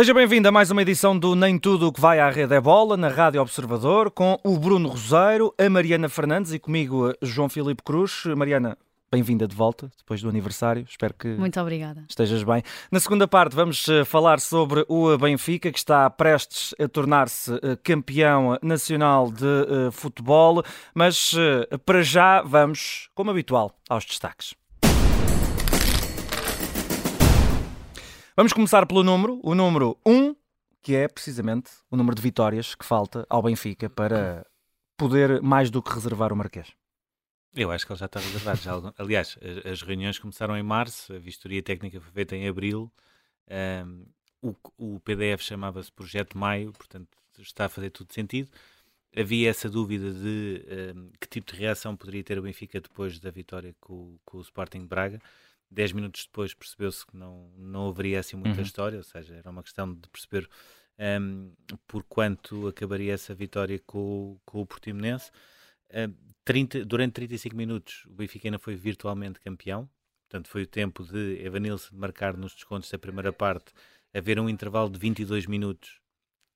Seja bem-vindo a mais uma edição do Nem Tudo o que vai à Rede é Bola, na Rádio Observador, com o Bruno Roseiro, a Mariana Fernandes e comigo João Filipe Cruz. Mariana, bem-vinda de volta, depois do aniversário. Espero que Muito obrigada. estejas bem. Na segunda parte vamos eh, falar sobre o Benfica, que está prestes a tornar-se eh, campeão nacional de uh, futebol, mas para já vamos, como habitual, aos destaques. Vamos começar pelo número, o número 1, que é precisamente o número de vitórias que falta ao Benfica para poder mais do que reservar o Marquês. Eu acho que ele já está reservado. Já, aliás, as, reuniões começaram em março, a vistoria técnica foi feita em abril. Um, o, o, PDF chamava-se Projeto Maio, portanto está a fazer tudo sentido. Havia essa dúvida de um, que tipo de reação poderia ter o Benfica depois da vitória com, com o Sporting Braga. Dez minutos depois percebeu-se que não, não haveria assim muita uhum. história, ou seja, era uma questão de perceber um, por quanto acabaria essa vitória com, com o Portimonense. Uh, 30, durante 35 minutos o Benfica ainda foi virtualmente campeão, portanto foi o tempo de Evanilson marcar nos descontos da primeira parte, haver um intervalo de 22 minutos,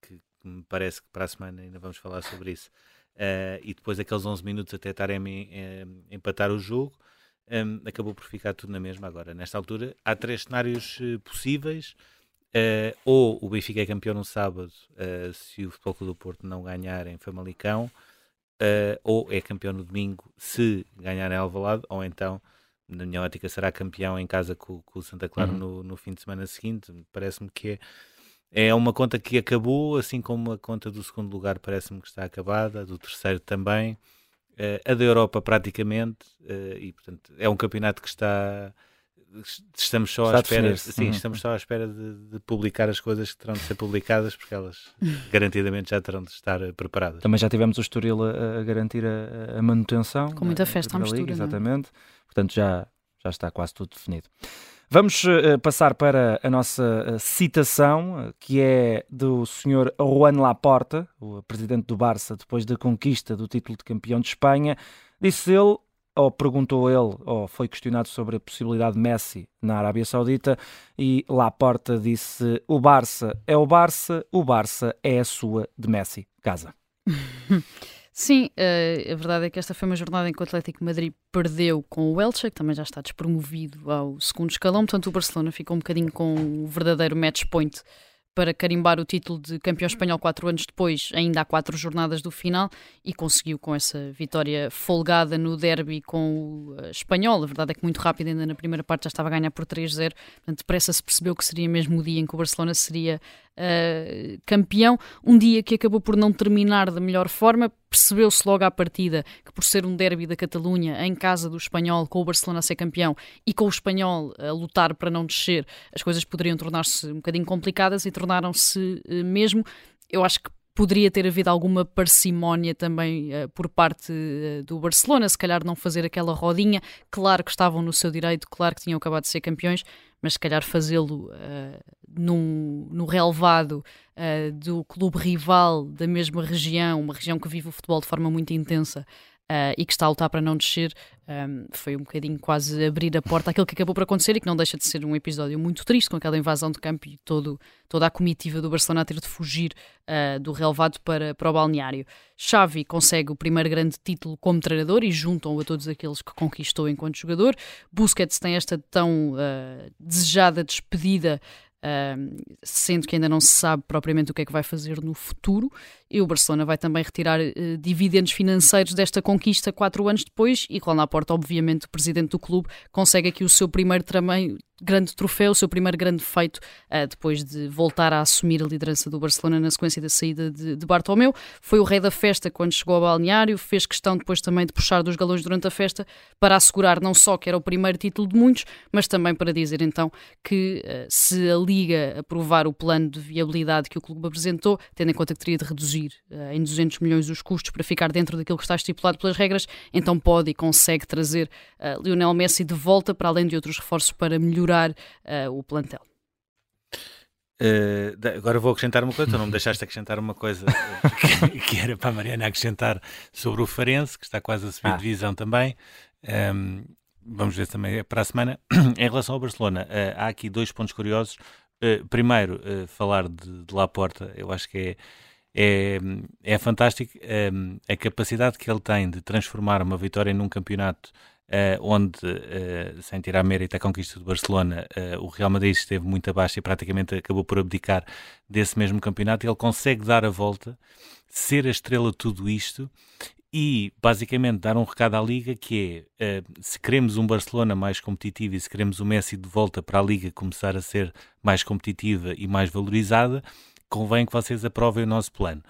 que, que me parece que para a semana ainda vamos falar sobre isso, uh, e depois aqueles 11 minutos até estarem a empatar o jogo, um, acabou por ficar tudo na mesma agora. Nesta altura, há três cenários uh, possíveis. Uh, ou o Benfica é campeão no sábado, uh, se o Futebol Clube do Porto não ganhar em Famalicão, ou é campeão no domingo, se ganhar em Alvalade, ou então, na minha ótica, será campeão em casa com, o Santa Clara uhum. no, no, fim de semana seguinte. Parece-me que é, é uma conta que acabou, assim como a conta do segundo lugar parece-me que está acabada, do terceiro também. Uh, a da Europa praticamente, uh, e portanto é um campeonato que está estamos só está à espera sim, uhum. estamos só à espera de, de, publicar as coisas que terão de ser publicadas porque elas garantidamente já terão de estar eh, preparadas. Também já tivemos o Estoril a, a garantir a, a, manutenção com muita festa à mistura, Liga, é? exatamente. Portanto já já está quase tudo definido. Vamos uh, passar para a nossa uh, citação, que é do Sr. Juan Laporta, o presidente do Barça, depois da conquista do título de campeão de Espanha. Disse ele, ou perguntou ele, ou foi questionado sobre a possibilidade de Messi na Arábia Saudita, e Laporta disse: O Barça é o Barça, o Barça é a sua de Messi. Casa. Sim, uh, a verdade é que esta foi uma jornada em que o Atlético Madrid perdeu com o Elche, que também já está despromovido ao segundo escalão, portanto o Barcelona ficou um bocadinho com o verdadeiro match point para carimbar o título de campeão espanhol quatro anos depois, ainda há quatro jornadas do final, e conseguiu com essa vitória folgada no derby com o uh, espanhol. A verdade é que muito rápido, ainda na primeira parte já estava a ganhar por 3-0, portanto depressa se percebeu que seria mesmo o dia em que o Barcelona seria uh, campeão. Um dia que acabou por não terminar da melhor forma, percebeu-se logo à partida que por ser um derby da Catalunha em casa do espanhol, com o Barcelona a ser campeão e com o espanhol a lutar para não descer, as coisas poderiam tornar-se um bocadinho complicadas e tornaram-se uh, mesmo. Eu acho que poderia ter havido alguma parcimónia também uh, por parte uh, do Barcelona, se calhar não fazer aquela rodinha. Claro que estavam no seu direito, claro que tinham acabado de ser campeões, mas se calhar fazê-lo uh, no relevado do clube rival da mesma região, uma região que vive o futebol de forma muito intensa, Uh, e que está a lutar para não descer, um, foi um bocadinho quase abrir a porta àquilo que acabou por acontecer e que não deixa de ser um episódio muito triste com aquela invasão de campo e todo, toda a comitiva do Barcelona a ter de fugir uh, do relevado para, para o balneário. Xavi consegue o primeiro grande título como treinador e juntam-o a todos aqueles que conquistou enquanto jogador. Busquets tem esta tão uh, desejada despedida sendo que ainda não se sabe propriamente o que é que vai fazer no futuro. E o Barcelona vai também retirar uh, dividendos financeiros desta conquista quatro anos depois. E Juan Laporta, obviamente, o presidente do clube, consegue aqui o seu primeiro também grande troféu, o seu primeiro grande feito, uh, depois de voltar a assumir a liderança do Barcelona na sequência da saída de, de Bartomeu. Foi o rei da festa quando chegou ao balneário, fez questão depois também de puxar dos galões durante a festa para assegurar não só que era o primeiro título de muitos, mas também para dizer então que uh, se a Liga aprovar o plano de viabilidade que o clube apresentou, tendo em conta que teria de reduzir uh, em 200 milhões os custos para ficar dentro daquilo que está estipulado pelas regras, então pode e consegue trazer Lionel Messi de volta, para além de outros reforços para melhorar melhorar uh, o plantel. Uh, agora vou acrescentar uma coisa, tu não me deixaste acrescentar uma coisa que, que, era para a Mariana acrescentar sobre o Farense, que está quase a subir ah. divisão também. Um, ehm, vamos ver também para a semana. em relação ao Barcelona, uh, há aqui dois pontos curiosos. Uh, primeiro, uh, falar de, de Laporta, eu acho que é, é, é fantástico um, a capacidade que ele tem de transformar uma vitória num campeonato Uh, onde, uh, sem tirar mérito à conquista do Barcelona, uh, o Real Madrid esteve muito abaixo e praticamente acabou por abdicar desse mesmo campeonato. Ele consegue dar a volta, ser a estrela de tudo isto e basicamente dar um recado à Liga que é se queremos um Barcelona mais competitivo e se queremos o Messi de volta para a Liga começar a ser mais competitiva e mais valorizada, convém que vocês aprovem o nosso plano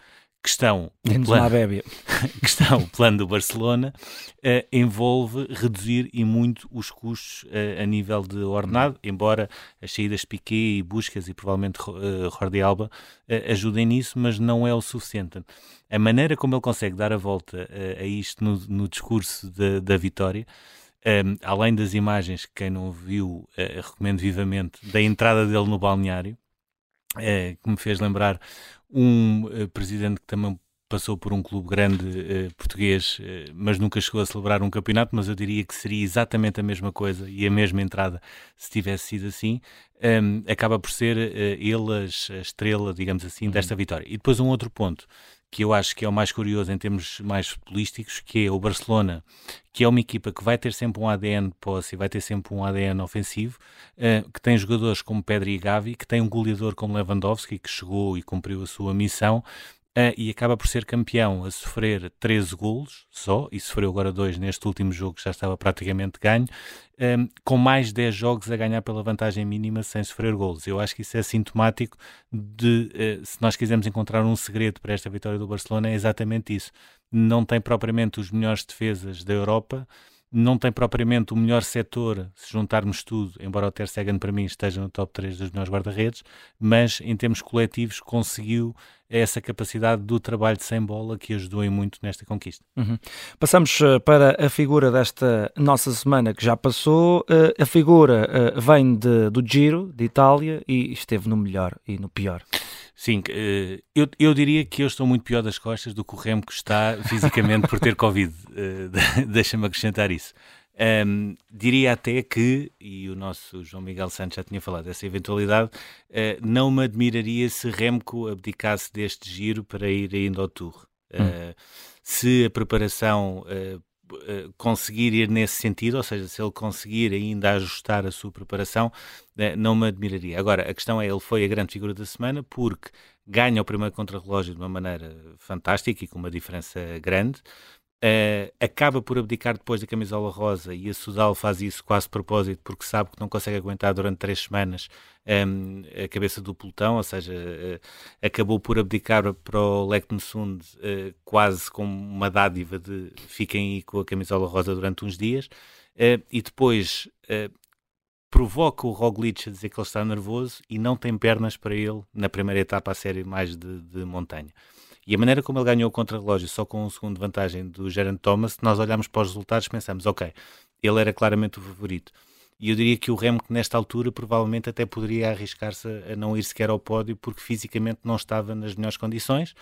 questão, o plano, questão, o plano do Barcelona uh, envolve reduzir e muito os custos uh, a nível de ordenado, embora as saídas de Piquet e Buscas e provavelmente uh, Jordi Alba uh, ajudem nisso, mas não é o suficiente. A maneira como ele consegue dar a volta a isto no, no discurso de, da vitória um, além das imagens que quem não viu, recomendo vivamente, da entrada dele no balneário, que me fez lembrar um uh, presidente que também passou por um clube grande uh, português, uh, mas nunca chegou a celebrar um campeonato, mas eu diria que seria exatamente a mesma coisa e a mesma entrada se tivesse sido assim. Acaba por ser ele a estrela, digamos assim, uhum. desta vitória. E depois um outro ponto que eu acho que é o mais curioso em termos mais futebolísticos, que é o Barcelona, que é uma equipa que vai ter sempre um ADN posse vai ter sempre um ADN ofensivo, uh, que tem jogadores como Pedri e Gavi, que tem um goleador como Lewandowski, que chegou e cumpriu a sua missão, e acaba por ser campeão a sofrer 13 golos só, e sofreu agora dois neste último jogo que já estava praticamente ganho, um, ehm, com mais 10 jogos a ganhar pela vantagem mínima sem sofrer golos. Eu acho que isso é sintomático de, uh, se nós quisermos encontrar um segredo para esta vitória do Barcelona, é exatamente isso. Não tem propriamente os melhores defesas da Europa, não tem propriamente o melhor setor, se juntarmos tudo, embora o Ter Stegen para mim esteja no top 3 dos melhores guarda-redes, mas em termos coletivos conseguiu essa capacidade do trabalho sem bola que ajudou em muito nesta conquista. Uhum. Passamos eh, para a figura desta nossa semana que já passou. Eh, a figura eh, vem de, do Giro, de Itália, e esteve no melhor e no pior. Sim, eh, eu, eu diria que eu estou muito pior das costas do que o Remco está fisicamente por ter Covid. Eh, deixa-me acrescentar isso. Um, diria até que, e o nosso João Miguel Santos já tinha falado dessa eventualidade, uh, não me admiraria se Remco abdicasse deste giro para ir ainda ao Tour. Uh, se a preparação uh, conseguir ir nesse sentido, ou seja, se ele conseguir ainda ajustar a sua preparação, uh, não me admiraria. Agora, a questão é, ele foi a grande figura da semana porque ganha o primeiro contrarrelógio de uma maneira fantástica e com uma diferença grande, Uh, acaba por abdicar depois da camisola rosa e a Sudal faz isso quase propósito porque sabe que não consegue aguentar durante três semanas um, ehm, a cabeça do pelotão, ou seja, uh, acabou por abdicar para o Lectensund uh, quase como uma dádiva de fiquem aí com a camisola rosa durante uns dias e depois provoca o Roglic a dizer que ele está nervoso e não tem pernas para ele na primeira etapa a série mais de, de montanha. E a maneira como ele ganhou o contra-relógio só com um segundo de vantagem do Geraint Thomas, nós olharmos para os resultados pensamos, ok, ele era claramente o favorito. E eu diria que o Remco, nesta altura, provavelmente até poderia arriscar-se a não ir sequer ao pódio porque fisicamente não estava nas melhores condições.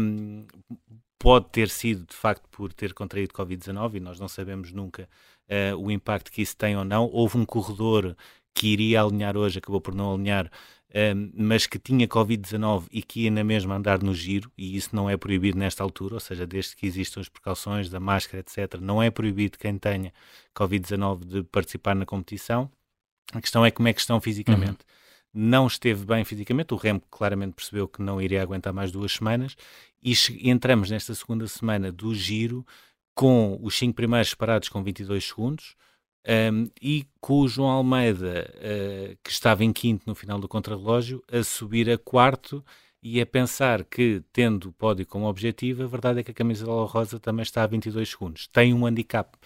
Um, pode ter sido, de facto, por ter contraído Covid-19 e nós não sabemos nunca uh, o impacto que isso tem ou não. Houve um corredor que iria alinhar hoje, acabou por não alinhar, um, mas que tinha Covid-19 e que ia na mesma andar no giro, e isso não é proibido nesta altura, ou seja, desde que existam as precauções da máscara, etc., não é proibido quem tenha Covid-19 de participar na competição. A questão é como é que estão fisicamente. Uhum. Não esteve bem fisicamente, o Remo claramente percebeu que não iria aguentar mais duas semanas, e entramos nesta segunda semana do giro com os cinco primeiros parados com 22 segundos, um, e com o João Almeida, uh, que estava em quinto no final do contrarrelógio, a subir a quarto e a pensar que, tendo o pódio como objetivo, a verdade é que a camisola rosa também está a 22 segundos. Tem um handicap,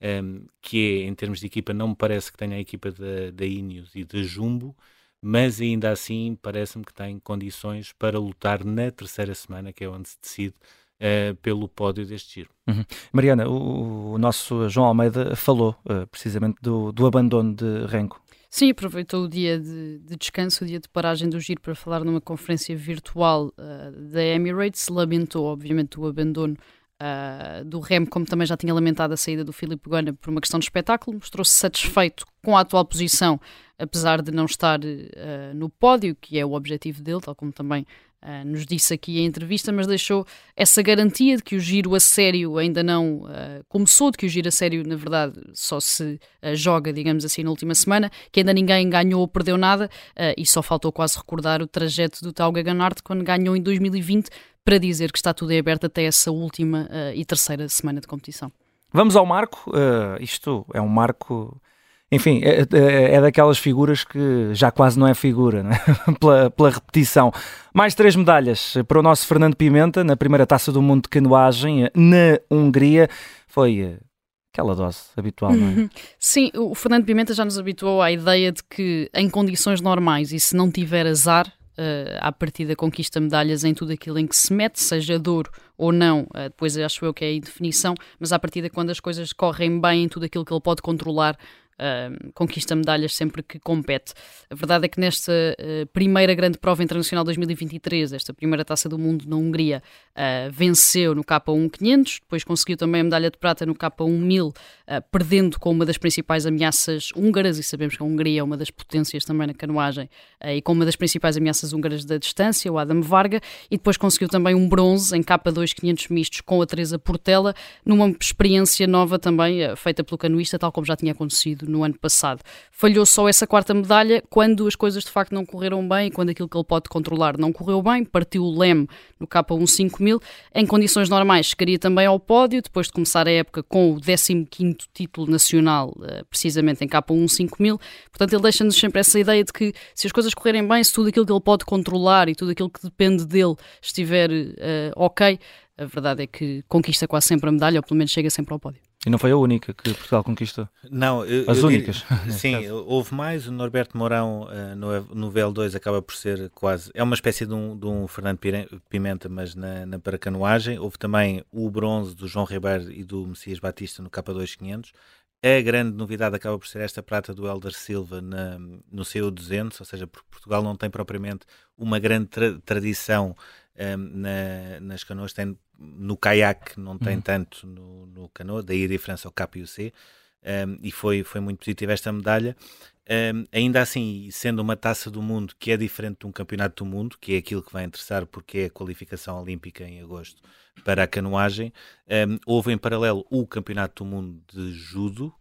um, que é, em termos de equipa, não me parece que tenha a equipa da, da Ineos e da Jumbo, mas ainda assim parece-me que tem condições para lutar na terceira semana, que é onde se decide uh, pelo pódio deste giro. Uhum. Mariana, o, o, nosso João Almeida falou uh, precisamente do, do abandono de Renko. Sim, aproveitou o dia de, de, descanso, o dia de paragem do giro para falar numa conferência virtual uh, da Emirates. Lamentou, obviamente, o abandono uh, do Rem, como também já tinha lamentado a saída do Filipe Gana por uma questão de espetáculo, mostrou-se satisfeito com a atual posição, apesar de não estar uh, no pódio, que é o objetivo dele, tal como também Uh, nos disse aqui em entrevista, mas deixou essa garantia de que o giro a sério ainda não uh, começou, de que o giro a sério, na verdade, só se uh, joga, digamos assim, na última semana, que ainda ninguém ganhou ou perdeu nada, e só faltou quase recordar o trajeto do Tauga Ganart quando ganhou em 2020, para dizer que está tudo em aberto até essa última e terceira semana de competição. Vamos ao marco, isto é um marco enfim, é, é, é, daquelas figuras que já quase não é figura, né? pela, pela, repetição. Mais três medalhas para o nosso Fernando Pimenta na primeira taça do mundo de canoagem na Hungria. Foi eh, aquela dose habitual, não é? Uhum. Sim, o Fernando Pimenta já nos habituou à ideia de que em condições normais e se não tiver azar, uh, à partida conquista medalhas em tudo aquilo em que se mete, seja duro ou não, uh, depois acho eu que é a indefinição, mas à partida quando as coisas correm bem em tudo aquilo que ele pode controlar, conquista medalhas sempre que compete. A verdade é que nesta uh, primeira grande prova internacional 2023, esta primeira taça do mundo na Hungria, uh, venceu no K1 500, depois conseguiu também a medalha de prata no K1 1000, perdendo com uma das principais ameaças húngaras, e sabemos que a Hungria é uma das potências também na canoagem, e com uma das principais ameaças húngaras da distância, o Adam Varga, e depois conseguiu também um bronze em K2 500 mistos com a Teresa Portela, numa experiência nova também, feita pelo canoista, tal como já tinha acontecido no ano passado. Falhou só essa quarta medalha quando as coisas de facto não correram bem, quando aquilo que ele pode controlar não correu bem, partiu o leme no K1 5000. Em condições normais, chegaria também ao pódio, depois de começar a época com o 15 título nacional, eh, precisamente em K1 5000. Portanto, ele deixa-nos sempre essa ideia de que se as coisas correrem bem, se tudo aquilo que ele pode controlar e tudo aquilo que depende dele estiver uh, ok, a verdade é que conquista quase sempre a medalha, ou pelo menos chega sempre ao pódio. E não foi a única que Portugal conquistou? Não, eu, as eu únicas. sim, houve mais. O Norberto Mourão uh, no, no VL2 acaba por ser quase. É uma espécie de um, de um Fernando Pimenta, mas na, na paracanoagem. Houve também o bronze do João Ribeiro e do Messias Batista no K2 500. A grande novidade acaba por ser esta prata do Elder Silva na, no CO200, ou seja, porque Portugal não tem propriamente uma grande tra tradição na, nas canoas, tem no caiaque não tem uhum. tanto no, no canoa, daí a diferença ao K e o C, um, e foi, foi muito positiva esta medalha. Um, ainda assim, sendo uma taça do mundo que é diferente de um campeonato do mundo, que é aquilo que vai interessar porque é a qualificação olímpica em agosto para a canoagem, um, houve em paralelo o campeonato do mundo de judo,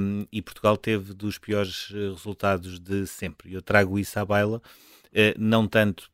um, e Portugal teve dos piores eh, resultados de sempre. Eu trago isso à baila, não tanto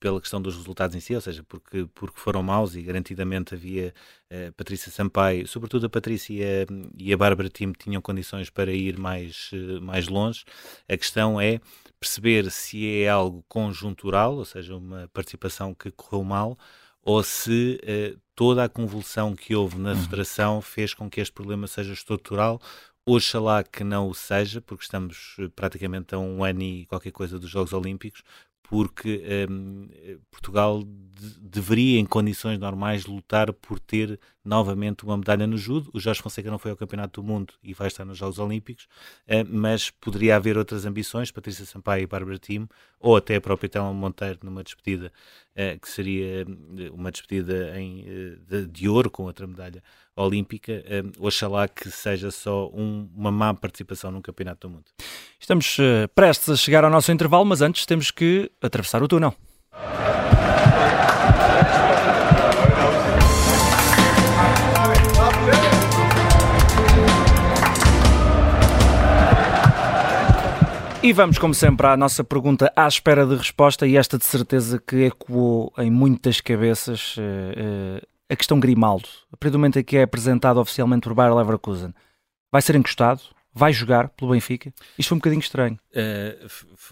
pela questão dos resultados em si, ou seja, porque, porque foram maus e garantidamente havia uh, Patrícia Sampaio, sobretudo a Patrícia e a, e a Bárbara Tim tinham condições para ir mais, uh, mais longe. A questão é perceber se é algo conjuntural, ou seja, uma participação que correu mal, ou se uh, toda a convulsão que houve na uhum. federação fez com que este problema seja estrutural. Oxalá que não o seja, porque estamos praticamente a um ano e qualquer coisa dos Jogos Olímpicos, porque um, Portugal de, deveria, em condições normais, lutar por ter novamente uma medalha no judo. O Jorge Fonseca não foi ao Campeonato do Mundo e vai estar nos Jogos Olímpicos, uh, mas poderia haver outras ambições, Patrícia Sampaio e Bárbara Tim, ou até a própria Telma Monteiro numa despedida, uh, que seria uma despedida em, de, de, ouro com outra medalha olímpica. Um, oxalá que seja só um, uma má participação num Campeonato do Mundo. Estamos prestes a chegar ao nosso intervalo, mas antes temos que atravessar o túnel. E vamos, como sempre, à nossa pergunta à espera de resposta, e esta de certeza que ecoou em muitas cabeças uh, uh, a questão Grimaldo. A partir do momento em que é apresentado oficialmente por Bayer Leverkusen, vai ser encostado? vai jogar pelo Benfica. Isto foi um bocadinho estranho. Uh,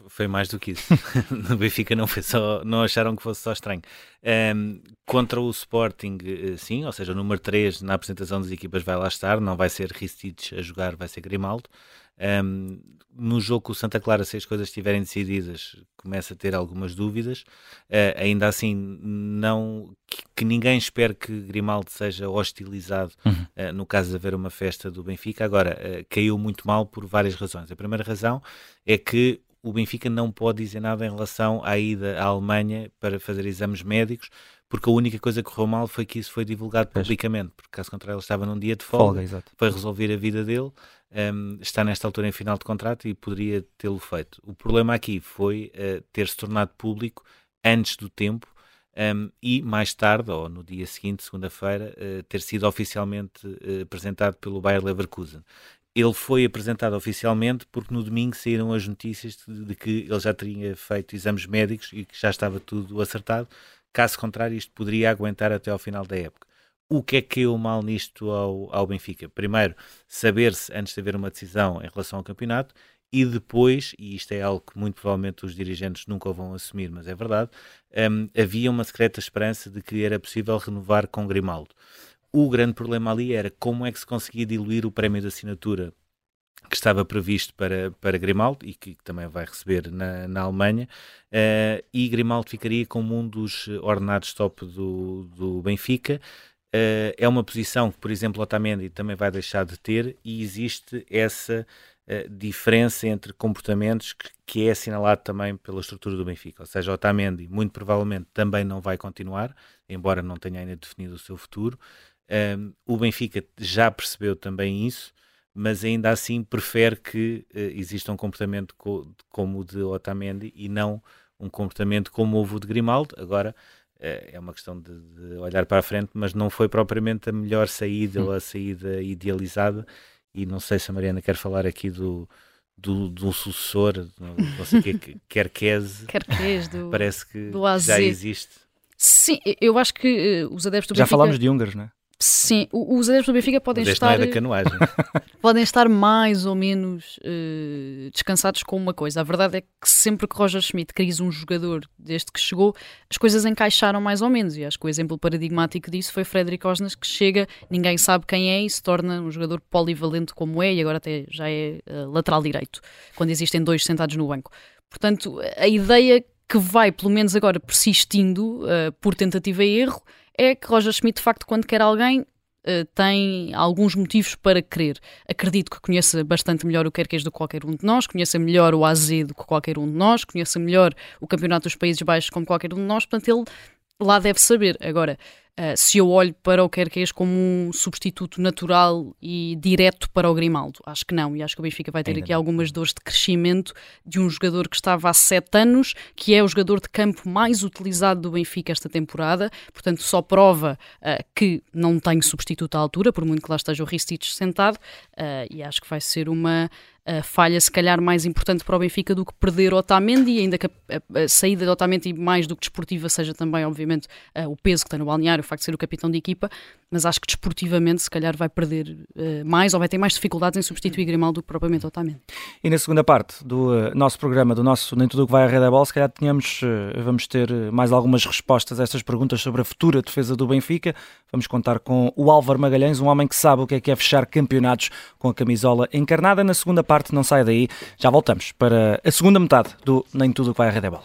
foi mais do que isso. no Benfica não, foi só, não acharam que fosse só estranho. Um, ehm, contra o Sporting, uh, sim, ou seja, o número 3 na apresentação das equipas vai lá estar, não vai ser Ristich a jogar, vai ser Grimaldo. Um, no jogo com o Santa Clara, se as coisas estiverem decididas, começa a ter algumas dúvidas. Uh, ainda assim, não que, que, ninguém espere que Grimaldo seja hostilizado uhum. uh, no caso de haver uma festa do Benfica. Agora, uh, caiu muito mal por várias razões. A primeira razão é que o Benfica não pode dizer nada em relação à ida à Alemanha para fazer exames médicos, porque a única coisa que correu mal foi que isso foi divulgado publicamente, porque caso contrário ele estava num dia de folga, folga foi resolver a vida dele, um, está nesta altura em final de contrato e poderia tê-lo feito. O problema aqui foi uh, ter se tornado público antes do tempo um, e mais tarde, ou no dia seguinte, segunda-feira, uh, ter sido oficialmente uh, apresentado pelo Bayer Leverkusen. Ele foi apresentado oficialmente porque no domingo saíram as notícias de, de, que ele já teria feito exames médicos e que já estava tudo acertado. Caso contrário, isto poderia aguentar até ao final da época. O que é que caiu mal nisto ao, ao Benfica? Primeiro, saber-se antes de haver uma decisão em relação ao campeonato e depois, e isto é algo que muito provavelmente os dirigentes nunca vão assumir, mas é verdade, um, havia uma secreta esperança de que era possível renovar com Grimaldo. O grande problema ali era como é que se conseguia diluir o prémio de assinatura que estava previsto para, para Grimaldo e que, também vai receber na, na Alemanha, uh, e Grimaldo ficaria como um dos ordenados top do, do Benfica, uh, é uma posição que, por exemplo, Otamendi também vai deixar de ter e existe essa uh, diferença entre comportamentos que, que, é assinalado também pela estrutura do Benfica. Ou seja, Otamendi muito provavelmente também não vai continuar, embora não tenha ainda definido o seu futuro. Um, o Benfica já percebeu também isso, mas ainda assim prefere que uh, exista um comportamento co como o de Otamendi e não um comportamento como houve o de Grimaldo. Agora, é, é uma questão de, de, olhar para a frente, mas não foi propriamente a melhor saída ou a saída idealizada. E não sei se a Mariana quer falar aqui do, do, do sucessor, não sei o que, Querquese. Querquese, do, parece que do já existe. Sim, eu acho que uh, os adeptos do Já Benfica... falámos de húngaros, não é? Sim, os adeptos do Benfica podem Mas estar. É da canoagem. podem estar mais ou menos uh, descansados com uma coisa. A verdade é que sempre que Roger Schmidt quis um jogador desde que chegou, as coisas encaixaram mais ou menos. E acho que o exemplo paradigmático disso foi Frederic Osnas, que chega, ninguém sabe quem é e se torna um jogador polivalente como é, e agora até já é uh, lateral direito, quando existem dois sentados no banco. Portanto, a ideia que vai, pelo menos agora, persistindo uh, por tentativa e erro é que Roger Schmidt, de facto, quando quer alguém, uh, tem alguns motivos para querer. Acredito que conheça bastante melhor o Querquês do que qualquer um de nós, conheça melhor o AZ do que qualquer um de nós, conheça melhor o Campeonato dos Países Baixos como qualquer um de nós, portanto ele lá deve saber. Agora, Uh, se eu olho para o Querquês como um substituto natural e direto para o Grimaldo. Acho que não, e acho que o Benfica vai ter Ainda aqui não. algumas dores de crescimento de um jogador que estava há sete anos, que é o jogador de campo mais utilizado do Benfica esta temporada, portanto só prova uh, que não tem substituto à altura, por muito que lá esteja o Ristich sentado, uh, e acho que vai ser uma a falha se calhar mais importante para o Benfica do que perder Otamendi, ainda que a, a, a saída de Otamendi mais do que desportiva seja também, obviamente, o peso que tem no balneário, o facto de ser o capitão de equipa, mas acho que desportivamente se calhar vai perder uh, mais ou vai ter mais dificuldades em substituir Grimaldo do que propriamente Otamendi. E na segunda parte do uh, nosso programa, do nosso Nem Tudo o que vai à Rede da Bola, se calhar tínhamos, vamos ter mais algumas respostas a estas perguntas sobre a futura defesa do Benfica. Vamos contar com o Álvaro Magalhães, um homem que sabe o que é que é fechar campeonatos com a camisola encarnada. Na segunda parte parte, não sai daí. Já voltamos para a segunda metade do Nem Tudo que vai à Rede é Bola.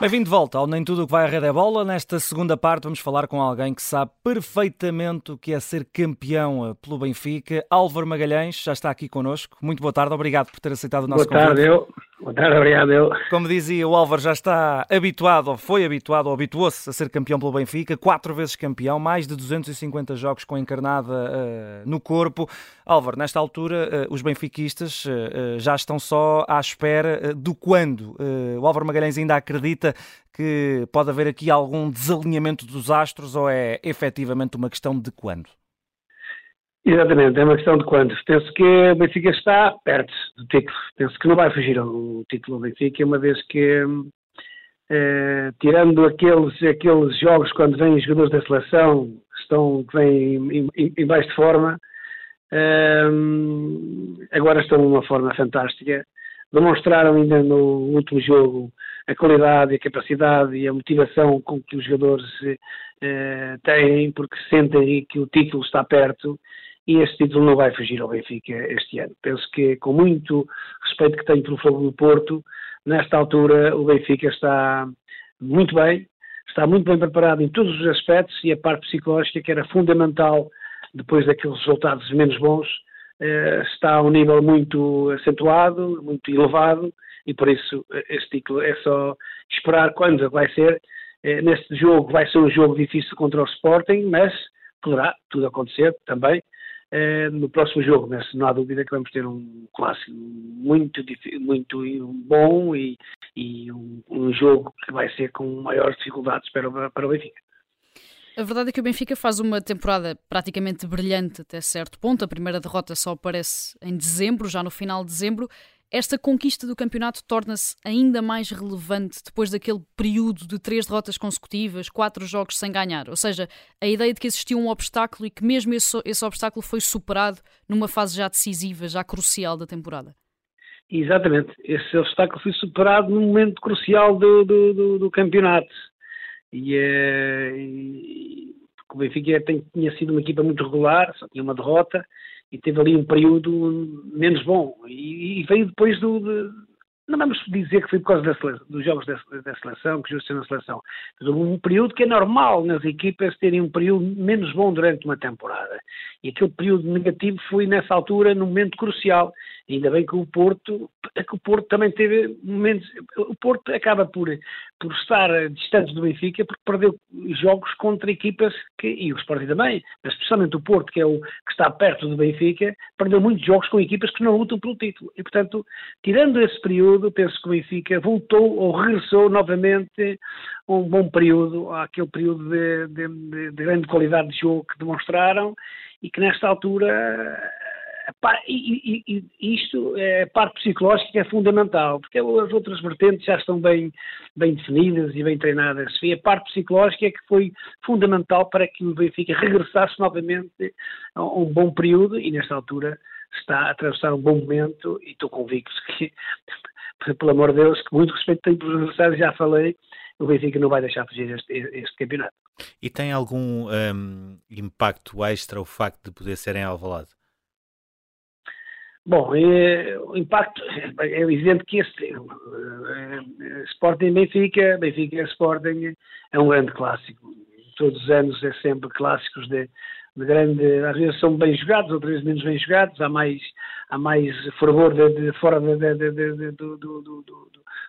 Bem-vindo de volta ao Nem Tudo o que vai à Rede é Bola. Nesta segunda parte vamos falar com alguém que sabe perfeitamente o que é ser campeão eh, pelo Benfica. Álvaro Magalhães já está aqui connosco. Muito boa tarde, obrigado por ter aceitado o nosso boa convite. Boa tarde, eu. Boa tarde, obrigado. Eu. Como dizia, o Álvaro já está habituado, ou foi habituado, ou habituou-se a ser campeão pelo Benfica, quatro vezes campeão, mais de 250 jogos com a encarnada uh, no corpo. Álvaro, nesta altura, uh, os benfiquistas uh, já estão só à espera do quando. o Álvaro Magalhães ainda acredita que pode haver aqui algum desalinhamento dos astros ou é efetivamente uma questão de quando? Exatamente, é uma questão de quando. Penso que o Benfica está perto do título. Penso que não vai fugir ao título do Benfica, uma vez que, eh, tirando aqueles, aqueles jogos quando vêm os jogadores da seleção, estão, que vêm em, em, em baixo de forma, eh, agora estão numa forma fantástica. Demonstraram ainda no último jogo a qualidade, a capacidade e a motivação com que os jogadores eh, têm, porque sentem que o título está perto e este título não vai fugir ao Benfica este ano. Penso que, com muito respeito que tenho pelo Fogo do Porto, nesta altura o Benfica está muito bem, está muito bem preparado em todos os aspectos e a parte psicológica que era fundamental depois daqueles resultados menos bons, eh, está a um nível muito acentuado, muito elevado, e por isso este título é só esperar quando vai ser. Neste jogo vai ser um jogo difícil contra o Sporting, mas poderá tudo acontecer também no próximo jogo, mas não há dúvida que vamos ter um clássico muito, muito bom e, e um, um, jogo que vai ser com maiores dificuldades para, para o Benfica. A verdade é que o Benfica faz uma temporada praticamente brilhante até certo ponto. A primeira derrota só aparece em dezembro, já no final de dezembro. Esta conquista do campeonato torna-se ainda mais relevante depois daquele período de três derrotas consecutivas, quatro jogos sem ganhar. Ou seja, a ideia de que existia um obstáculo e que mesmo esse, esse obstáculo foi superado numa fase já decisiva, já crucial da temporada. Exatamente. Esse obstáculo foi superado num momento crucial do, do, do, do campeonato. E, é, e, o Benfica tem, tinha sido uma equipa muito regular, só tinha uma derrota, e teve ali um período menos bom. E, e veio depois do. De, não vamos dizer que foi por causa da seleção, dos jogos da, da seleção, que justo na seleção. Mas houve um período que é normal nas equipas terem um período menos bom durante uma temporada. E aquele período negativo foi nessa altura, num momento crucial. Ainda bem que o Porto, que o Porto também teve momentos. O Porto acaba por, por estar distante do Benfica porque perdeu jogos contra equipas que, e o Sporting também, mas especialmente o Porto, que é o que está perto do Benfica, perdeu muitos jogos com equipas que não lutam pelo título. E portanto, tirando esse período, penso que o Benfica voltou ou regressou novamente um bom período, àquele período de, de, de grande qualidade de jogo que demonstraram e que nesta altura e, e, e, isto é a parte psicológica é fundamental, porque as outras vertentes já estão bem, bem definidas e bem treinadas. E a parte psicológica é que foi fundamental para que o Benfica regressasse novamente a um bom período e nesta altura está a atravessar um bom momento e estou convicto que, pelo amor de Deus, que muito respeito tenho pelos adversários, já falei, o Benfica não vai deixar fugir este, este campeonato. E tem algum um, impacto extra o facto de poder ser em? Bom, é, o impacto é evidente que este é, Sporting Benfica, Benfica Sporting é um grande clássico. Todos os anos é sempre clássicos de, de grande, às vezes são bem jogados, outras vezes menos bem jogados, há mais, há mais fervor de, de fora de, do, do, do,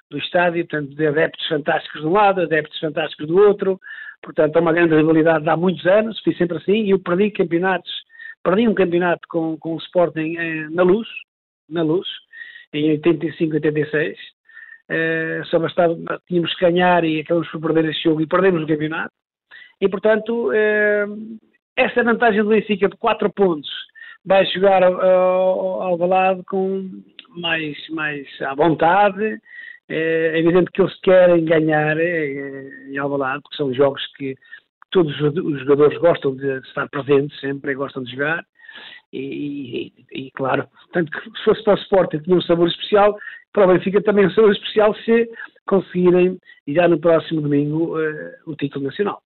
do, estádio, portanto, de adeptos fantásticos de um lado, adeptos fantásticos do outro, portanto, é uma grande rivalidade há muitos anos, foi sempre assim, e eu perdi campeonatos Perdi um campeonato com, com o Sporting eh, na Luz, na Luz, em 85, 86. Eh, só bastava, tínhamos que ganhar e acabamos por perder esse jogo e perdemos o campeonato. E, portanto, eh, essa vantagem do Benfica de 4 pontos vai jogar ao, ao, balado com mais, mais à vontade. É evidente que eles querem ganhar é, em Alvalade, porque são jogos que todos os jogadores gostam de estar presentes sempre, gostam de jogar. E, e, e, claro, tanto que se fosse para o Sporting tinha um sabor especial, para o Benfica também um sabor especial se conseguirem, já no próximo domingo, uh, o título nacional.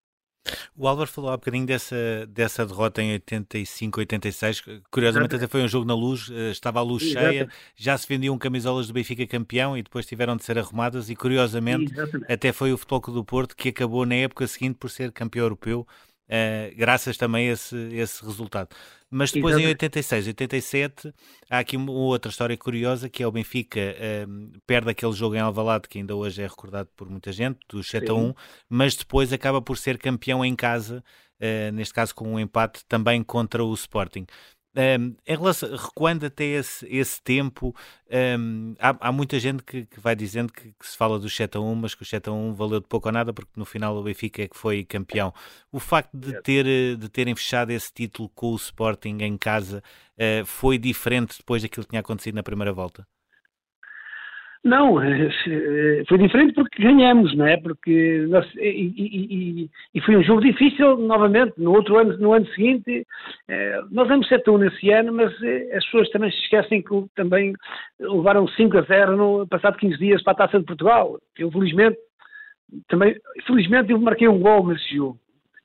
O Álvaro falou há bocadinho dessa, dessa derrota em 85, 86. Curiosamente, até foi um jogo na luz, eh, estava a luz cheia, já se vendiam camisolas do Benfica campeão e depois tiveram de ser arrumadas. E curiosamente, Exatamente. até foi o Futebol do Porto que acabou na época seguinte por ser campeão europeu Uh, graças também a esse, esse resultado. Mas depois Exatamente. em 86, 87, há aqui uma outra história curiosa que é o Benfica uh, perde aquele jogo em Alvalade que ainda hoje é recordado por muita gente, do 7 a 1, mas depois acaba por ser campeão em casa, uh, neste caso com um empate também contra o Sporting. Um, em relação, recuando até esse, esse tempo, um, há, há, muita gente que, que vai dizendo que, que, se fala do 7 a 1, mas que o 7 a 1 valeu de pouco ou nada, porque no final o Benfica é que foi campeão. O facto de, ter, de terem fechado esse título com o Sporting em casa uh, foi diferente depois daquilo que tinha acontecido na primeira volta? Não, eh, eh, foi diferente porque ganhamos, não é? Porque nós, e, e, e, foi um jogo difícil novamente. No outro ano, no ano seguinte, eh, nós damos 7 a 1 nesse ano, mas as pessoas também se esquecem que também levaram 5 a 0 no passado 15 dias para a Taça de Portugal. Eu felizmente também, felizmente eu marquei um gol nesse jogo.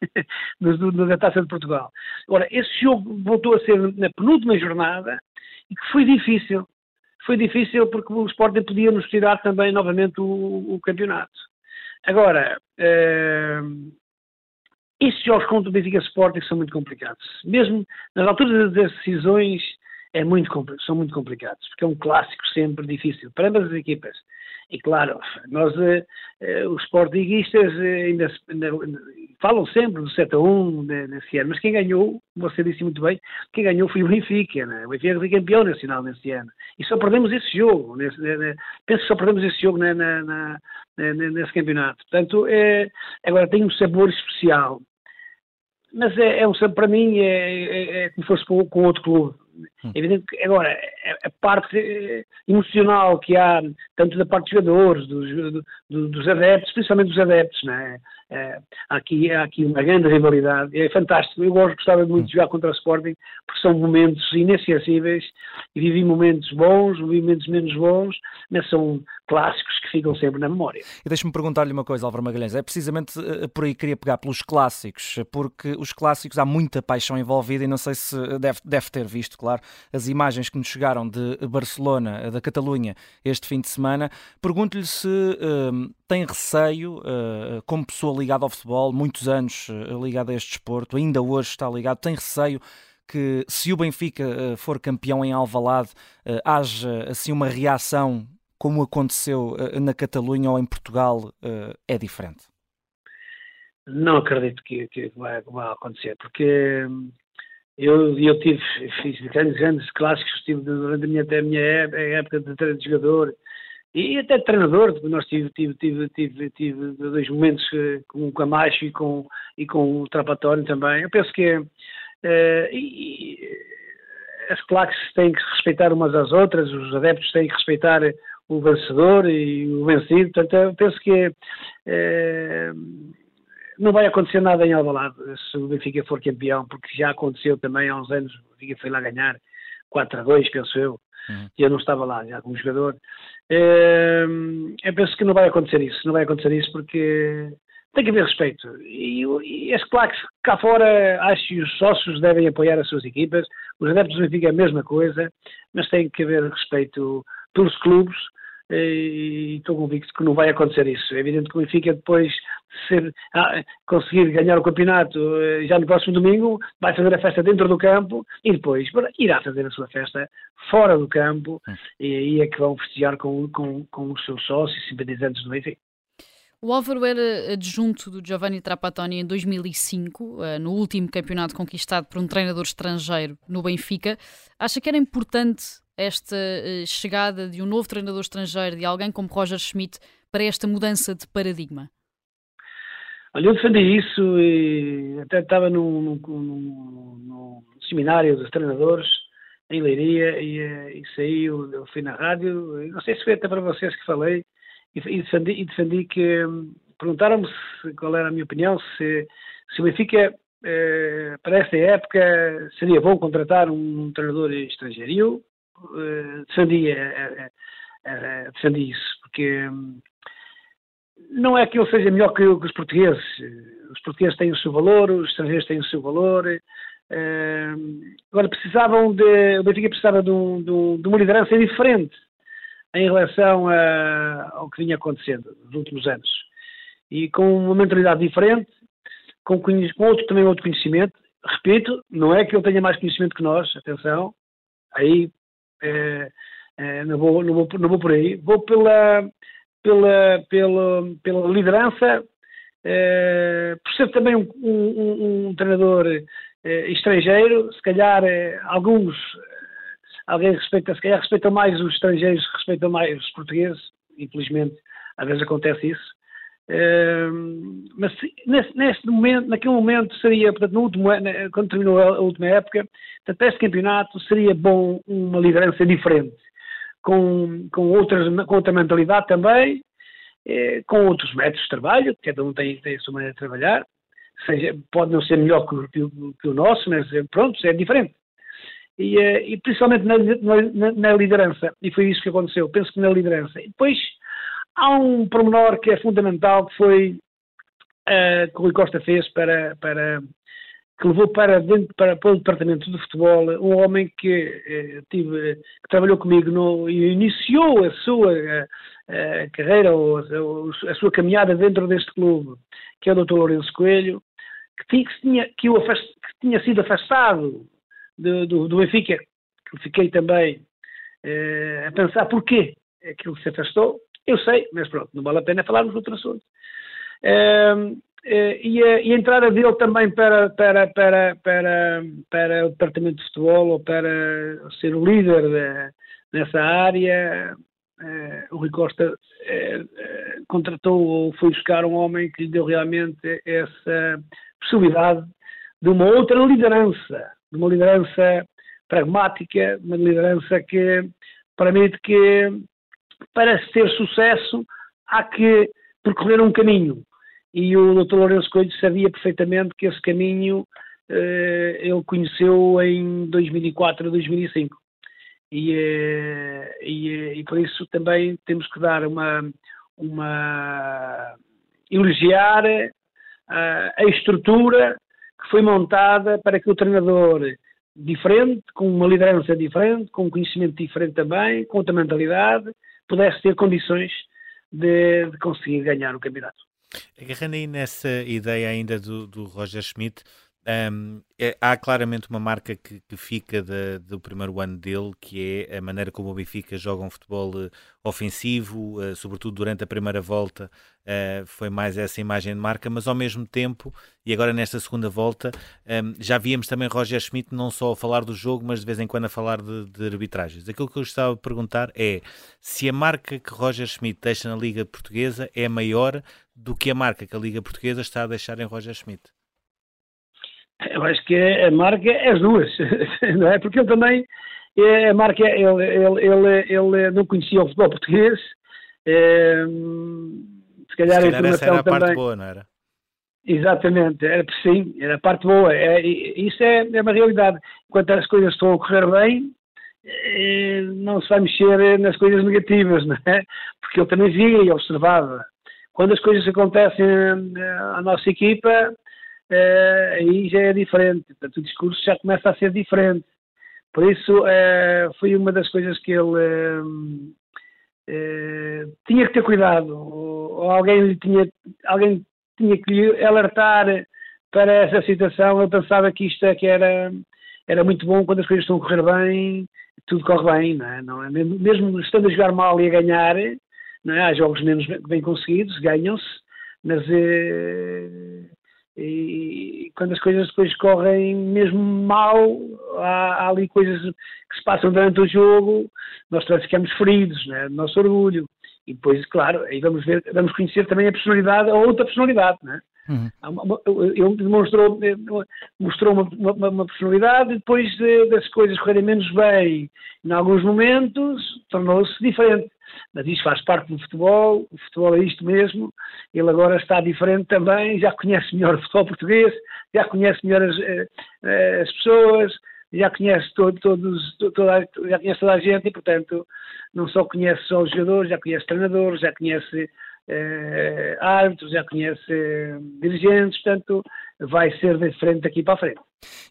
na Taça de Portugal. Agora, esse jogo voltou a ser na penúltima jornada e que foi difícil foi difícil porque o Sporting podia nos tirar também novamente o, o campeonato. Agora, eh, estes jogos contra o Benfica Sporting são muito complicados. Mesmo nas alturas das decisões é muito, são muito complicados, porque é um clássico sempre difícil para ambas as equipas. E claro, nós, eh, eh os sportinguistas, eh, ainda, ainda, falam sempre do 7 a 1 nesse ano, mas quem ganhou, você disse muito bem, quem ganhou foi o Benfica, né? o Benfica foi campeão nacional nesse ano. E só perdemos esse jogo, nesse, né, penso que só perdemos esse jogo na, na, na, nesse campeonato. Portanto, é, agora tem um sabor especial. Mas é, é um sabor, para mim, é, é, é como se fosse com, com outro clube Hum. É evidente que, agora, a, parte eh, emocional que há, tanto da parte dos jogadores, dos, dos adeptos, principalmente dos adeptos, não é? É, há, aqui, há aqui uma grande rivalidade, é fantástico. Eu gosto, gostava muito de jogar contra o Sporting, porque são momentos inesquecíveis e vivi momentos bons, momentos menos bons, mas são clássicos que ficam sempre na memória. E deixe-me perguntar-lhe uma coisa, Álvaro Magalhães, é precisamente eh, por aí que queria pegar pelos clássicos, porque os clássicos há muita paixão envolvida e não sei se deve, deve ter visto, claro, as imagens que nos chegaram de Barcelona, da Catalunha, este fim de semana. Pergunto-lhe se uh, tem receio, uh, como pessoa ligada ao futebol, muitos anos uh, ligada a este desporto, ainda hoje está ligado, tem receio que se o Benfica for campeão em Alvalade, haja assim uma reação como aconteceu na Catalunha ou em Portugal, é diferente? Não acredito que, que vai, vai, acontecer, porque hum, eu, eu tive, fiz grandes, grandes clássicos, tive durante a minha, a minha época de, de jogador, e até treinador, nós tive, tive, tive, tive, tive dois momentos eh, com o Camacho e com, e com o Trapatório também. Eu penso que uh, e, as claques têm que respeitar umas às outras, os adeptos têm que respeitar o vencedor e o vencido, portanto eu penso que uh, não vai acontecer nada em Alvalade se o Benfica for campeão, porque já aconteceu também há uns anos, o Benfica foi lá ganhar 4 a 2, penso eu, uhum. eu não estava lá já como jogador. Uh, eu penso que não vai acontecer isso, não vai acontecer isso porque tem que haver respeito. E, e as claques cá fora, acho que os sócios devem apoiar as suas equipas, os adeptos do Benfica é a mesma coisa, mas tem que haver respeito pelos clubes e estou convicto que não vai acontecer isso. É evidente que o Benfica depois ser, ah, conseguir ganhar o campeonato eh, já no próximo domingo, vai fazer a festa dentro do campo e depois irá fazer a sua festa fora do campo e aí é que vão festejar com, com, com os seus sócios e simpatizantes do Benfica. O Álvaro era adjunto do Giovanni Trapattoni em 2005, eh, no último campeonato conquistado por um treinador estrangeiro no Benfica. Acha que era importante esta eh, chegada de um novo treinador estrangeiro, de alguém como Roger Schmidt, para esta mudança de paradigma? Olha, eu defendi isso e até estava num, num, num seminário dos treinadores em Leiria e, eh, e eu fui na rádio, não sei se foi até para vocês que falei, e, e defendi, e defendi que hum, perguntaram-me qual era a minha opinião, se, se o Benfica eh, para esta época seria bom contratar um treinador estrangeiro. Eu eh, defendi, eh, eh, defendi isso, porque hum, não é que ele seja melhor que, os portugueses. Os portugueses têm o seu valor, os estrangeiros têm o seu valor. agora precisavam de. O Benfica precisava de, um, de, de, uma liderança diferente em relação a, ao que vinha acontecendo nos últimos anos. E com uma mentalidade diferente, com, com outro, também outro conhecimento. Repito, não é que ele tenha mais conhecimento que nós, atenção, aí não, vou, não, vou, não vou por aí, vou pela, pela, pela, pela liderança, é, por ser também um, um, um treinador estrangeiro, se calhar alguns, alguém respeita, se calhar respeitam mais os estrangeiros, respeitam mais os portugueses, infelizmente às vezes acontece isso, Uh, mas nesse, nesse, momento, naquele momento seria, portanto, no último, quando terminou a, última época, portanto, este campeonato seria bom uma liderança diferente, com, com, outras, com outra mentalidade também, eh, com outros métodos de trabalho, cada um tem, tem a sua maneira de trabalhar, seja, pode não ser melhor que, que, que o nosso, mas eh, pronto, é diferente. E, eh, e principalmente na, na, na, liderança, e foi isso que aconteceu, penso que na liderança. E depois Há um pormenor que é fundamental que foi uh, que o Rui Costa fez para, para que levou para, dentro, para, para o departamento de futebol um homem que, uh, tive, que trabalhou comigo no, e iniciou a sua uh, carreira ou a, a, sua caminhada dentro deste clube, que é o Dr. Lourenço Coelho, que tinha, que tinha, afast, que tinha sido afastado do, do Benfica, que fiquei também a pensar porquê é que ele se afastou. Eu sei, mas pronto, não vale a pena falarmos outro assunto. Uh, e, a, e, a, entrada dele também para, para, para, para, para o departamento de futebol ou para ser o líder de, nessa área, Uh, o Rui Costa uh, contratou ou foi buscar um homem que lhe deu realmente essa possibilidade de uma outra liderança, de uma liderança pragmática, uma liderança que permite que, para ter sucesso, há que percorrer um caminho. E o Dr. Lourenço Coelho sabia perfeitamente que esse caminho ele conheceu em 2004 2005 e, eh, e, eh, e por isso também temos que dar uma, uma elogiar a, a estrutura que foi montada para que o treinador diferente, com uma liderança diferente, com um conhecimento diferente também, com outra mentalidade, pudesse ter condições de, de conseguir ganhar o campeonato. Agarrando aí nessa ideia ainda do, do Roger Schmidt, um, é, há claramente uma marca que, que fica de, do primeiro ano dele, que é a maneira como o Benfica joga um futebol uh, ofensivo, uh, sobretudo durante a primeira volta, uh, foi mais essa imagem de marca, mas ao mesmo tempo, e agora nesta segunda volta, um, já víamos também Roger Schmidt não só a falar do jogo, mas de vez em quando a falar de, de arbitragens. Aquilo que eu gostava de perguntar é se a marca que Roger Schmidt deixa na Liga Portuguesa é maior do que a marca que a Liga Portuguesa está a deixar em Roger Schmidt. Eu acho que a marca é as duas, não é? Porque ele também, é, a marca, ele, ele, ele, ele não conhecia o futebol português, é, se calhar, se calhar a essa era a também, parte boa, não era? Exatamente, era, sim, era a parte boa. É, isso é, é uma realidade. Enquanto as coisas estão a correr bem, é, não se vai mexer nas coisas negativas, não é? Porque ele também via e observava. Quando as coisas acontecem à nossa equipa, uh, aí já é diferente. Portanto, o discurso já começa a ser diferente. Por isso, uh, foi uma das coisas que ele uh, tinha que ter cuidado. Ou, alguém, tinha, alguém tinha que lhe alertar para essa situação. Eu pensava que isto é que era, era muito bom quando as coisas estão a correr bem, tudo corre bem, não é? Não é? Mesmo, estando a jogar mal e a ganhar, não é? há jogos menos bem conseguidos, ganham-se, mas e, quando as coisas depois correm mesmo mal, há, há, ali coisas que se passam durante o jogo, nós também ficamos feridos, né? nosso orgulho. E depois, claro, aí vamos ver, vamos conhecer também a personalidade, a outra personalidade, né? Uhum. Ele demonstrou, mostrou uma, uma, uma personalidade e depois das coisas correrem menos bem, em alguns momentos, tornou-se diferente mas isso faz parte do futebol, o futebol é isto mesmo, ele agora está diferente também, já conhece melhor o futebol português, já conhece melhor as, eh, eh, as pessoas, já conhece todo, todos, toda, já conhece toda a gente e, portanto, não só conhece só os jogadores, já conhece treinadores, já conhece eh, árbitros, já conhece eh, dirigentes, portanto, vai ser diferente daqui para a frente.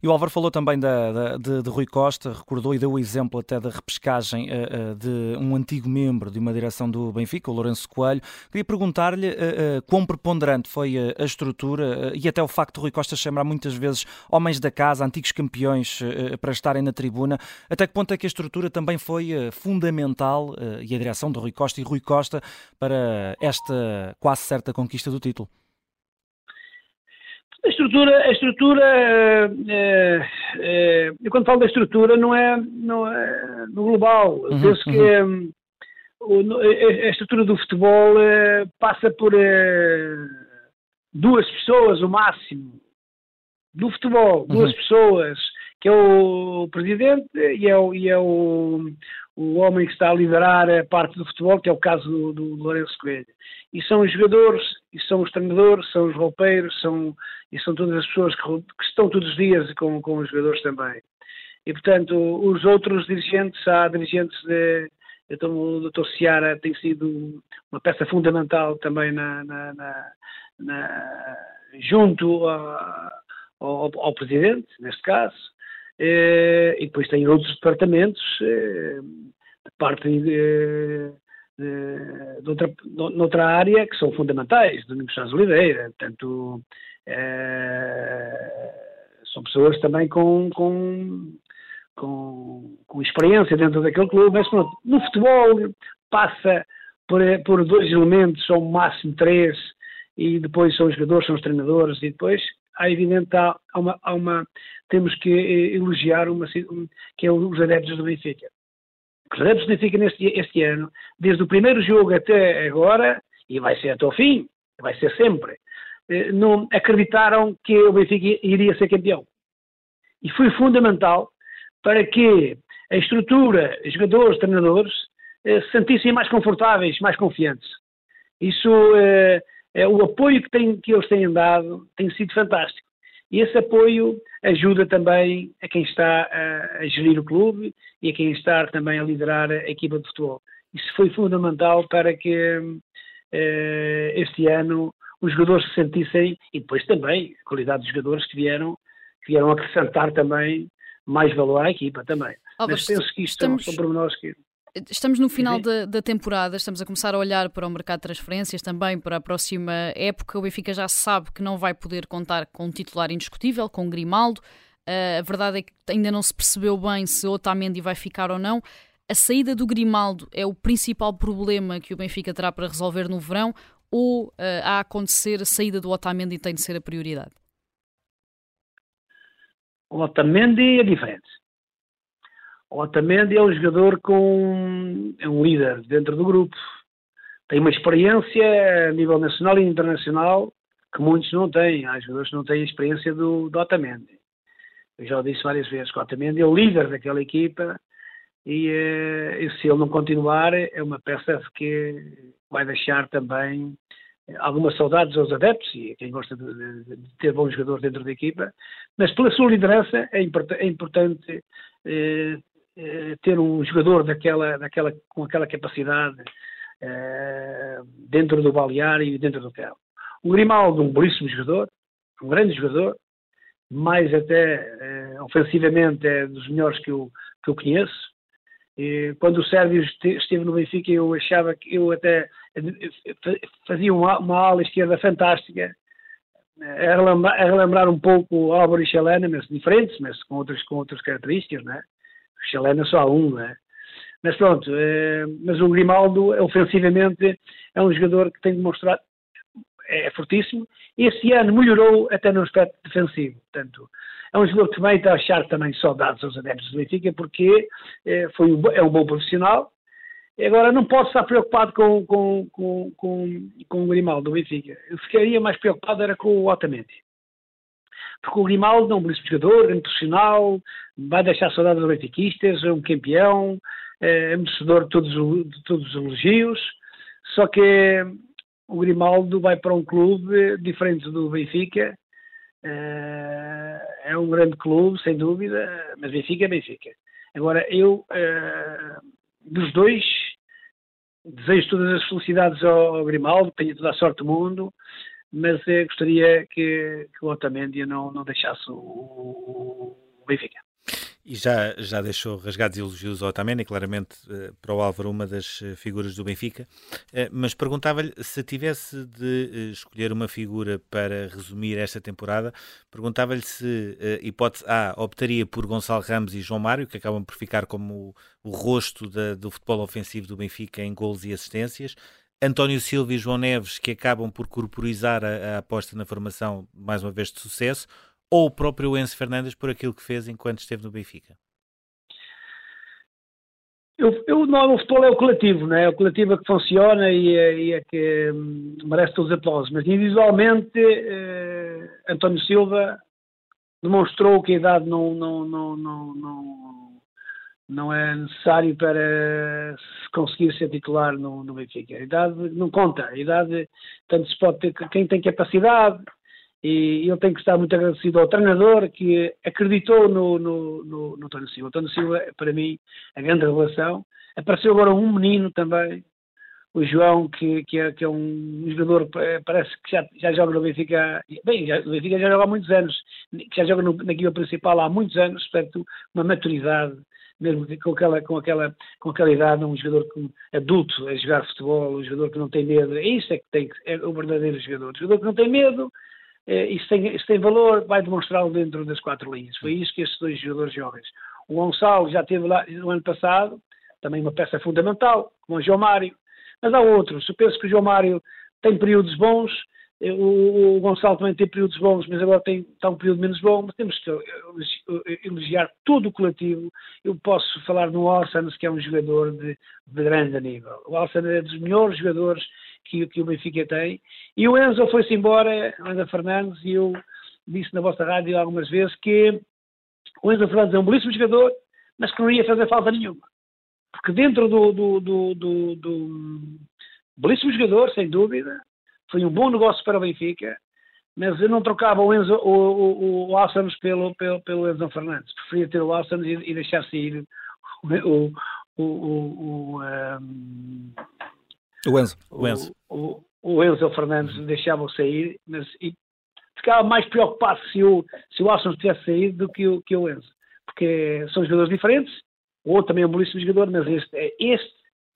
E o Álvaro falou também da, da de, de, Rui Costa, recordou e deu o exemplo até da repescagem uh, uh, de um antigo membro de uma direção do Benfica, o Lourenço Coelho. Queria perguntar-lhe uh, quão preponderante foi a estrutura e até o facto de Rui Costa chamar muitas vezes homens da casa, antigos campeões, para estarem na tribuna. Até que ponto é que a estrutura também foi fundamental, e a direção de Rui Costa e Rui Costa, para esta quase certa conquista do título? A estrutura, a estrutura é, é, eu quando falo da estrutura não é, não é no global. Eu uhum, penso que uhum. a estrutura do futebol passa por duas pessoas o máximo do futebol, duas uhum. pessoas, que é o presidente e é o, e é o, o homem que está a liderar a parte do futebol, que é o caso do, do Lourenço Coelho. E são os jogadores, e são os treinadores, são os roupeiros, são, e são todas as pessoas que, que estão todos os dias com, com os jogadores também. E, portanto, os outros dirigentes, há dirigentes de. Então, o Dr. Seara tem sido uma peça fundamental também na, na, na, na junto a, ao, ao, Presidente, neste caso, eh, e depois tem outros departamentos, eh, de parte de, de, outra, de área, que são fundamentais, do Universidade Oliveira, tanto são pessoas também com, com, com, com, experiência dentro daquele clube, mas pronto, no futebol passa por, por dois elementos, ou máximo três, e depois são os jogadores, são os treinadores, e depois há evidente há, há, uma, há uma, temos que elogiar uma, que é os adeptos do Benfica. Adeptos do Benfica neste este ano, desde o primeiro jogo até agora, e vai ser até o fim, vai ser sempre, eh, não acreditaram que o Benfica iria ser campeão. E foi fundamental para que a estrutura, jogadores, treinadores, eh, se sentissem mais confortáveis, mais confiantes. Isso, é, é, o apoio que, tem, que eles têm dado tem sido fantástico. E esse apoio ajuda também a quem está a, a gerir o clube e a quem está também a liderar a equipa de futebol. Isso foi fundamental para que eh, este ano os jogadores se sentissem, e depois também a qualidade dos jogadores que vieram, que vieram acrescentar também mais valor à equipa também. Mas penso que isto estamos... são pormenores que... Estamos no final da, da, temporada, estamos a começar a olhar para o mercado de transferências também para a próxima época. O Benfica já sabe que não vai poder contar com um titular indiscutível, com Grimaldo. Uh, a verdade é que ainda não se percebeu bem se Otamendi vai ficar ou não. A saída do Grimaldo é o principal problema que o Benfica terá para resolver no verão ou uh, a acontecer a saída do Otamendi tem de ser a prioridade? O Otamendi é diferente. O Otamendi é um jogador com. é um líder dentro do grupo. Tem uma experiência a nível nacional e internacional que muitos não têm. Há jogadores que não têm a experiência do, do Otamendi. Eu já disse várias vezes que o Otamendi é o líder daquela equipa e, eh, e, se ele não continuar é uma peça que vai deixar também algumas saudades aos adeptos e quem gosta de, de, de, ter bons jogadores dentro da equipa, mas pela sua liderança é, import, é importante eh, ter um jogador daquela, daquela, com aquela capacidade eh, dentro do balneário e dentro do campo. O Grimaldo, um belíssimo jogador, um grande jogador, mais até eh, ofensivamente é dos melhores que eu, que eu conheço, e quando o Sérgio esteve no Benfica, eu achava que eu até fazia uma, uma ala esquerda fantástica, a relembrar, a relembrar um pouco Álvaro e Chalena, mas diferentes, mas com outras, com outras características, né? Chalena só há um, né? Mas pronto, é, mas o Grimaldo, ofensivamente, é um jogador que tem demonstrado, é, é fortíssimo. Esse ano melhorou até no aspecto defensivo, portanto, é um jogador que também está a achar também saudades aos adeptos do Benfica, porque é, foi um, é um bom profissional. Agora, não posso estar preocupado com, com, com, com, com o Grimaldo do Benfica. Eu ficaria mais preocupado era com o Otamendi. Porque o Grimaldo é um belíssimo jogador, é profissional, vai deixar saudades aos benfiquistas, é um campeão, é merecedor de todos, de todos os elogios. Só que o Grimaldo vai para um clube diferente do Benfica, Uh, é um grande clube, sem dúvida, mas Benfica é Benfica. Agora, eu, uh, dos dois, desejo todas as felicidades ao Grimaldo, tenho toda a sorte do mundo, mas uh, gostaria que, que o Otamendi não, não deixasse o, Benfica. E já, já deixou rasgados elogios ao Otamendi, claramente eh, para o Álvaro uma das eh, figuras do Benfica, eh, mas perguntava-lhe se tivesse de escolher uma figura para resumir esta temporada, perguntava-lhe se, hipótese A, optaria por Gonçalo Ramos e João Mário, que acabam por ficar como o, o rosto da, do futebol ofensivo do Benfica em gols e assistências, António Silva e João Neves, que acabam por corporizar a, a aposta na formação, mais uma vez de sucesso, ou o próprio Enzo Fernandes por aquilo que fez enquanto esteve no Benfica? Eu, eu, não, o futebol é o coletivo, não é? é o coletivo é que funciona e é, e é que hum, merece todos os aplausos. Mas individualmente, eh, António Silva demonstrou que a idade não, não, não, não, não, não é necessário para conseguir ser titular no, no Benfica. A idade não conta. A idade, tanto se pode ter quem tem capacidade, e eu tenho que estar muito agradecido ao treinador que acreditou no, no, no, no Silva. O António Silva, para mim, a grande revelação. Apareceu agora um menino também, o João, que, que, é, que é um jogador, parece que já, já joga no Benfica, bem, já, o Benfica já joga há muitos anos, que já joga no, na equipa principal há muitos anos, portanto, uma maturidade, mesmo com aquela, com aquela, com aquela idade, um jogador adulto a jogar futebol, um jogador que não tem medo, é isso é que tem é o verdadeiro jogador, um jogador que não tem medo, eh, isso, tem, isso tem valor, vai demonstrá-lo dentro das quatro linhas. Foi isso que estes dois jogadores jovens. O Gonçalo já teve lá no ano passado, também uma peça fundamental, como o João Mário, mas há outros. Eu penso que o João Mário tem períodos bons, o, o Gonçalo também tem períodos bons, mas agora tem, está um período menos bom. Mas temos que elogiar todo o coletivo. Eu posso falar no Alsan, que é um jogador de, de grande nível. O Alsan é dos melhores jogadores que, que o Benfica tem. E o Enzo foi-se embora, Enzo Fernandes, e eu disse na vossa rádio algumas vezes que o Enzo Fernandes é um belíssimo jogador, mas que não ia fazer falta nenhuma. Porque dentro do, do, do, do, do belíssimo jogador, sem dúvida, foi um bom negócio para o Benfica, mas eu não trocava o, Enzo, o, o, o Alçanos pelo, pelo, pelo Enzo Fernandes. Preferia ter o Alçanos e, e deixar sair o, o, o, o, um, o Enzo. O Enzo. O, o, Enzo Fernandes deixava-o sair, mas e ficava mais preocupado se o, se o Alson tivesse saído do que o, que o Enzo. Porque são jogadores diferentes, o outro também é um belíssimo jogador, mas este, é, este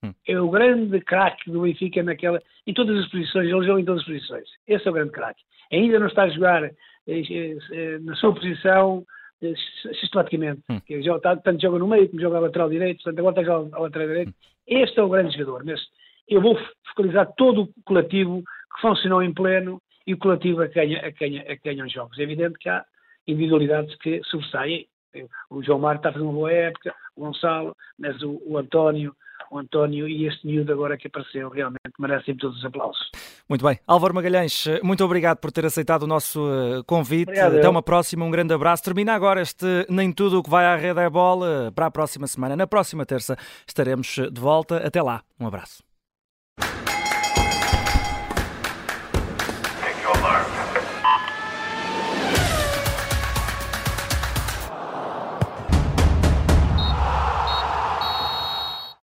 hum. é o grande craque do Benfica naquela, em todas as posições, ele joga em todas as posições. Esse é o grande craque. Ainda não está a jogar eh, eh, na sua posição eh, sistematicamente. Hum. Joga, tanto joga no meio como joga a lateral direito, portanto agora está a jogar a lateral direito. Hum. Este é o grande jogador, mas eu vou focalizar todo o coletivo que funcionou em pleno e o coletivo a quem, a quem, a quem ganham jogos. É evidente que há individualidades que sobressaem. O João Mário está a fazer uma boa época, o Gonçalo, mas o, o António, o António e este miúdo agora que apareceu realmente merecem todos os aplausos. Muito bem. Álvaro Magalhães, muito obrigado por ter aceitado o nosso eh, convite. Obrigado, Até uma próxima, um grande abraço. Termina agora este Nem Tudo o que vai à rede é bola para a próxima semana. Na próxima terça estaremos de volta. Até lá. Um abraço.